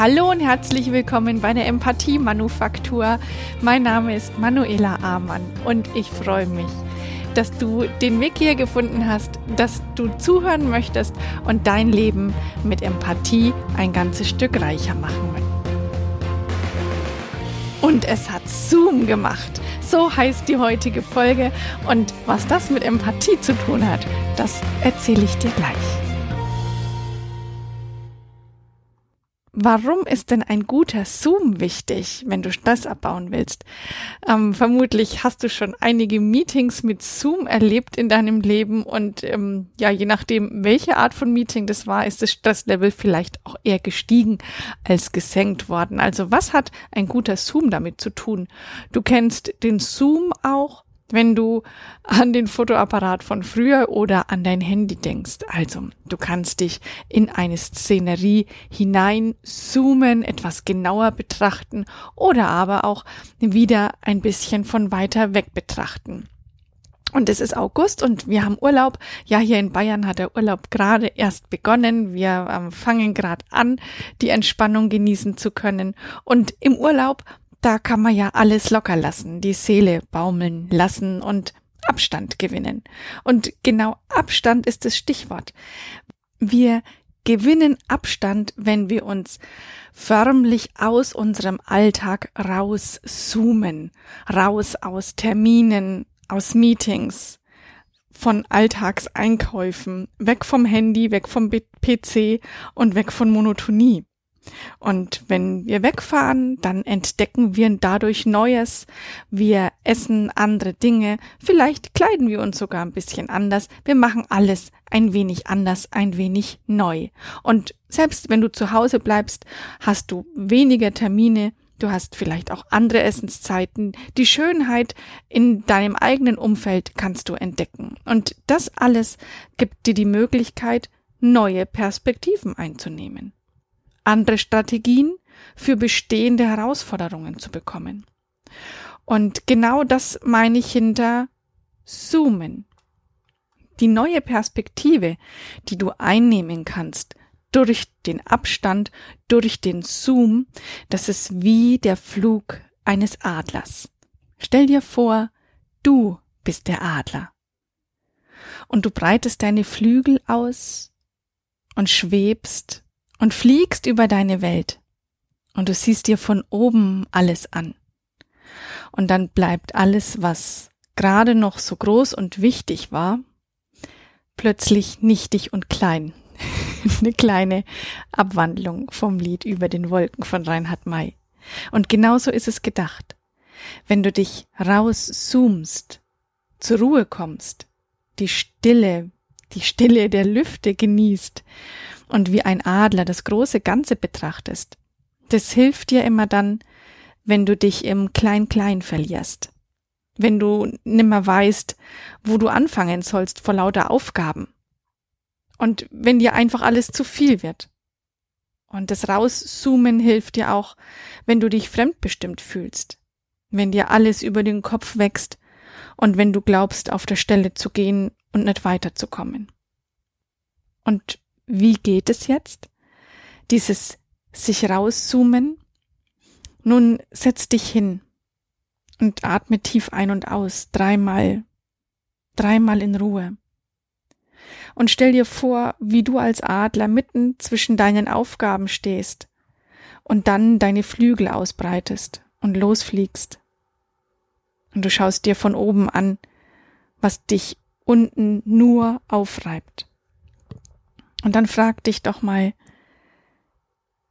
Hallo und herzlich willkommen bei der Empathie Manufaktur. Mein Name ist Manuela Amann und ich freue mich, dass du den Weg hier gefunden hast, dass du zuhören möchtest und dein Leben mit Empathie ein ganzes Stück reicher machen möchtest. Und es hat Zoom gemacht. So heißt die heutige Folge. Und was das mit Empathie zu tun hat, das erzähle ich dir gleich. Warum ist denn ein guter Zoom wichtig, wenn du Stress abbauen willst? Ähm, vermutlich hast du schon einige Meetings mit Zoom erlebt in deinem Leben und ähm, ja, je nachdem, welche Art von Meeting das war, ist das Stresslevel vielleicht auch eher gestiegen als gesenkt worden. Also was hat ein guter Zoom damit zu tun? Du kennst den Zoom auch wenn du an den Fotoapparat von früher oder an dein Handy denkst. Also, du kannst dich in eine Szenerie hinein zoomen, etwas genauer betrachten oder aber auch wieder ein bisschen von weiter weg betrachten. Und es ist August und wir haben Urlaub. Ja, hier in Bayern hat der Urlaub gerade erst begonnen. Wir ähm, fangen gerade an, die Entspannung genießen zu können. Und im Urlaub da kann man ja alles locker lassen, die Seele baumeln lassen und Abstand gewinnen. Und genau Abstand ist das Stichwort. Wir gewinnen Abstand, wenn wir uns förmlich aus unserem Alltag rauszoomen, raus aus Terminen, aus Meetings, von Alltagseinkäufen, weg vom Handy, weg vom PC und weg von Monotonie. Und wenn wir wegfahren, dann entdecken wir dadurch Neues. Wir essen andere Dinge. Vielleicht kleiden wir uns sogar ein bisschen anders. Wir machen alles ein wenig anders, ein wenig neu. Und selbst wenn du zu Hause bleibst, hast du weniger Termine. Du hast vielleicht auch andere Essenszeiten. Die Schönheit in deinem eigenen Umfeld kannst du entdecken. Und das alles gibt dir die Möglichkeit, neue Perspektiven einzunehmen andere Strategien für bestehende Herausforderungen zu bekommen. Und genau das meine ich hinter Zoomen. Die neue Perspektive, die du einnehmen kannst durch den Abstand, durch den Zoom, das ist wie der Flug eines Adlers. Stell dir vor, du bist der Adler. Und du breitest deine Flügel aus und schwebst und fliegst über deine Welt und du siehst dir von oben alles an. Und dann bleibt alles, was gerade noch so groß und wichtig war, plötzlich nichtig und klein. Eine kleine Abwandlung vom Lied über den Wolken von Reinhard May. Und genauso ist es gedacht. Wenn du dich rauszoomst, zur Ruhe kommst, die Stille, die Stille der Lüfte genießt und wie ein Adler das große Ganze betrachtest. Das hilft dir immer dann, wenn du dich im Klein-Klein verlierst. Wenn du nimmer weißt, wo du anfangen sollst vor lauter Aufgaben. Und wenn dir einfach alles zu viel wird. Und das Rauszoomen hilft dir auch, wenn du dich fremdbestimmt fühlst. Wenn dir alles über den Kopf wächst und wenn du glaubst, auf der Stelle zu gehen und nicht weiterzukommen. Und wie geht es jetzt? Dieses sich rauszoomen. Nun setz dich hin und atme tief ein und aus, dreimal, dreimal in Ruhe. Und stell dir vor, wie du als Adler mitten zwischen deinen Aufgaben stehst und dann deine Flügel ausbreitest und losfliegst. Und du schaust dir von oben an, was dich unten nur aufreibt. Und dann frag dich doch mal,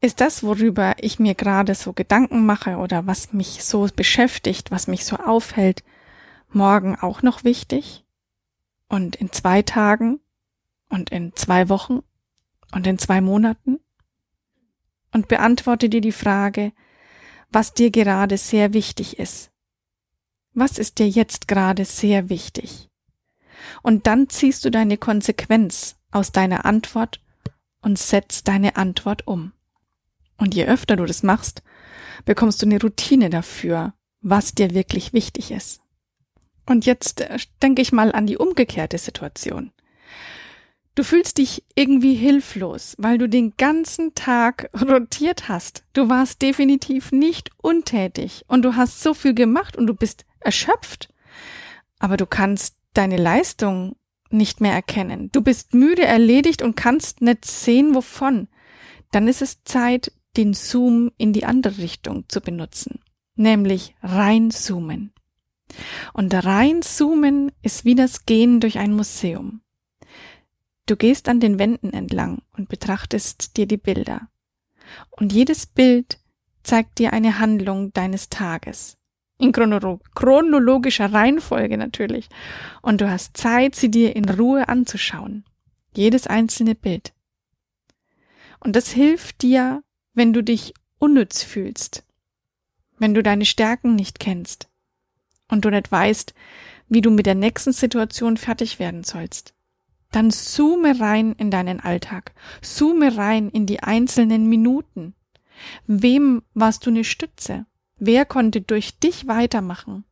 ist das, worüber ich mir gerade so Gedanken mache oder was mich so beschäftigt, was mich so aufhält, morgen auch noch wichtig? Und in zwei Tagen? Und in zwei Wochen? Und in zwei Monaten? Und beantworte dir die Frage, was dir gerade sehr wichtig ist. Was ist dir jetzt gerade sehr wichtig? Und dann ziehst du deine Konsequenz aus deiner Antwort und setz deine Antwort um. Und je öfter du das machst, bekommst du eine Routine dafür, was dir wirklich wichtig ist. Und jetzt äh, denke ich mal an die umgekehrte Situation. Du fühlst dich irgendwie hilflos, weil du den ganzen Tag rotiert hast. Du warst definitiv nicht untätig und du hast so viel gemacht und du bist erschöpft. Aber du kannst deine Leistung nicht mehr erkennen. Du bist müde erledigt und kannst nicht sehen, wovon. Dann ist es Zeit, den Zoom in die andere Richtung zu benutzen, nämlich reinzoomen. Und reinzoomen ist wie das Gehen durch ein Museum. Du gehst an den Wänden entlang und betrachtest dir die Bilder. Und jedes Bild zeigt dir eine Handlung deines Tages. In chronologischer Reihenfolge natürlich. Und du hast Zeit, sie dir in Ruhe anzuschauen. Jedes einzelne Bild. Und das hilft dir, wenn du dich unnütz fühlst. Wenn du deine Stärken nicht kennst. Und du nicht weißt, wie du mit der nächsten Situation fertig werden sollst dann zoome rein in deinen Alltag. Zoome rein in die einzelnen Minuten. Wem warst du eine Stütze? Wer konnte durch dich weitermachen?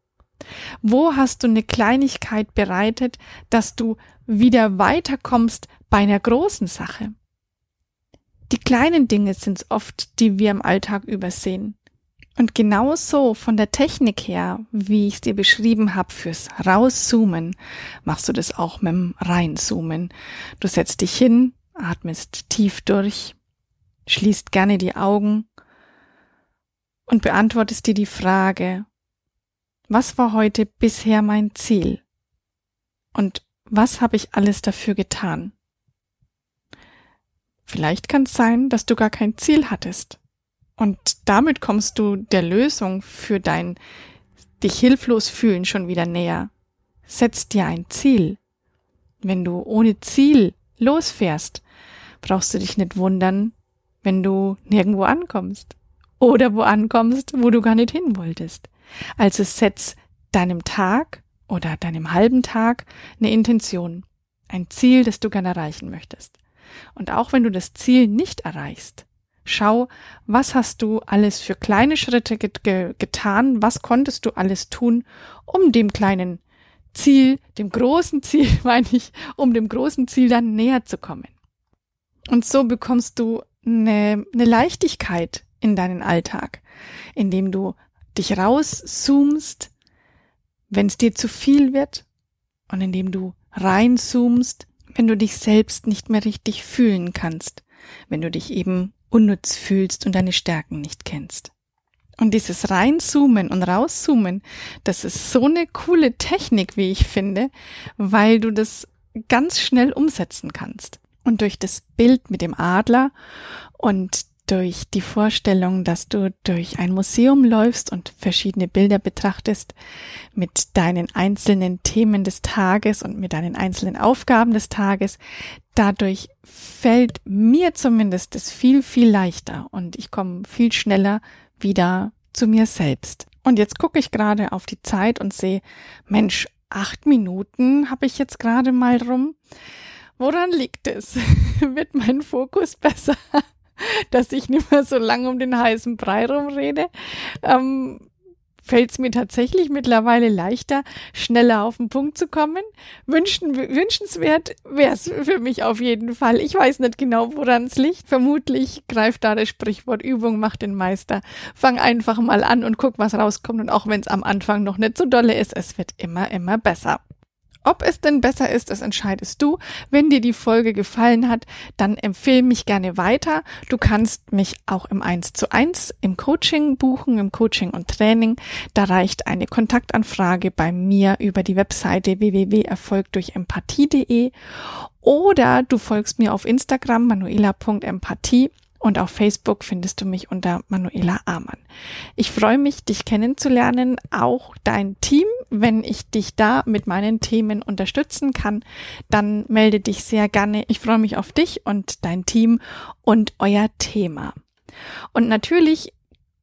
Wo hast du eine Kleinigkeit bereitet, dass du wieder weiterkommst bei einer großen Sache? Die kleinen Dinge sind oft, die wir im Alltag übersehen. Und genauso von der Technik her, wie ich es dir beschrieben habe, fürs Rauszoomen, machst du das auch mit dem Reinzoomen. Du setzt dich hin, atmest tief durch, schließt gerne die Augen und beantwortest dir die Frage, was war heute bisher mein Ziel? Und was habe ich alles dafür getan? Vielleicht kann es sein, dass du gar kein Ziel hattest und damit kommst du der Lösung für dein dich hilflos fühlen schon wieder näher. Setz dir ein Ziel. Wenn du ohne Ziel losfährst, brauchst du dich nicht wundern, wenn du nirgendwo ankommst. Oder wo ankommst, wo du gar nicht hin wolltest. Also setz deinem Tag oder deinem halben Tag eine Intention. Ein Ziel, das du gerne erreichen möchtest. Und auch wenn du das Ziel nicht erreichst, Schau, was hast du alles für kleine Schritte get ge getan, was konntest du alles tun, um dem kleinen Ziel, dem großen Ziel, meine ich, um dem großen Ziel dann näher zu kommen. Und so bekommst du eine, eine Leichtigkeit in deinen Alltag, indem du dich rauszoomst, wenn es dir zu viel wird und indem du reinzoomst, wenn du dich selbst nicht mehr richtig fühlen kannst, wenn du dich eben unnütz fühlst und deine Stärken nicht kennst. Und dieses Reinzoomen und Rauszoomen, das ist so eine coole Technik, wie ich finde, weil du das ganz schnell umsetzen kannst. Und durch das Bild mit dem Adler und durch die Vorstellung, dass du durch ein Museum läufst und verschiedene Bilder betrachtest mit deinen einzelnen Themen des Tages und mit deinen einzelnen Aufgaben des Tages, dadurch fällt mir zumindest es viel, viel leichter und ich komme viel schneller wieder zu mir selbst. Und jetzt gucke ich gerade auf die Zeit und sehe, Mensch, acht Minuten habe ich jetzt gerade mal rum. Woran liegt es? Wird mein Fokus besser? dass ich nicht mehr so lange um den heißen Brei rumrede. Ähm, fällt es mir tatsächlich mittlerweile leichter, schneller auf den Punkt zu kommen. Wünschen, wünschenswert wäre es für mich auf jeden Fall. Ich weiß nicht genau, woran es liegt. Vermutlich greift da das Sprichwort Übung macht den Meister. Fang einfach mal an und guck, was rauskommt. Und auch wenn es am Anfang noch nicht so dolle ist, es wird immer, immer besser. Ob es denn besser ist, das entscheidest du. Wenn dir die Folge gefallen hat, dann empfehle mich gerne weiter. Du kannst mich auch im 1 zu 1 im Coaching buchen, im Coaching und Training. Da reicht eine Kontaktanfrage bei mir über die Webseite www.erfolgdurchempathie.de oder du folgst mir auf Instagram manuela.empathie und auf Facebook findest du mich unter Manuela Amann. Ich freue mich, dich kennenzulernen, auch dein Team. Wenn ich dich da mit meinen Themen unterstützen kann, dann melde dich sehr gerne. Ich freue mich auf dich und dein Team und euer Thema. Und natürlich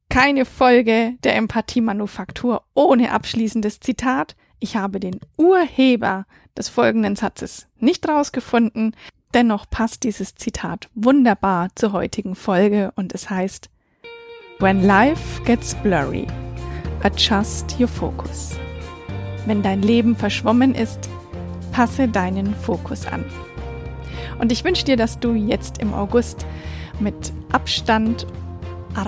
keine Folge der Empathie-Manufaktur ohne abschließendes Zitat. Ich habe den Urheber des folgenden Satzes nicht rausgefunden. Dennoch passt dieses Zitat wunderbar zur heutigen Folge und es heißt, When life gets blurry, adjust your focus. Wenn dein Leben verschwommen ist, passe deinen Fokus an. Und ich wünsche dir, dass du jetzt im August mit Abstand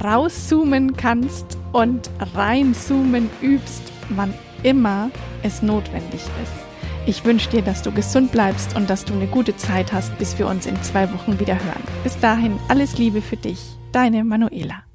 rauszoomen kannst und reinzoomen übst, wann immer es notwendig ist. Ich wünsche dir, dass du gesund bleibst und dass du eine gute Zeit hast, bis wir uns in zwei Wochen wieder hören. Bis dahin alles Liebe für dich, deine Manuela.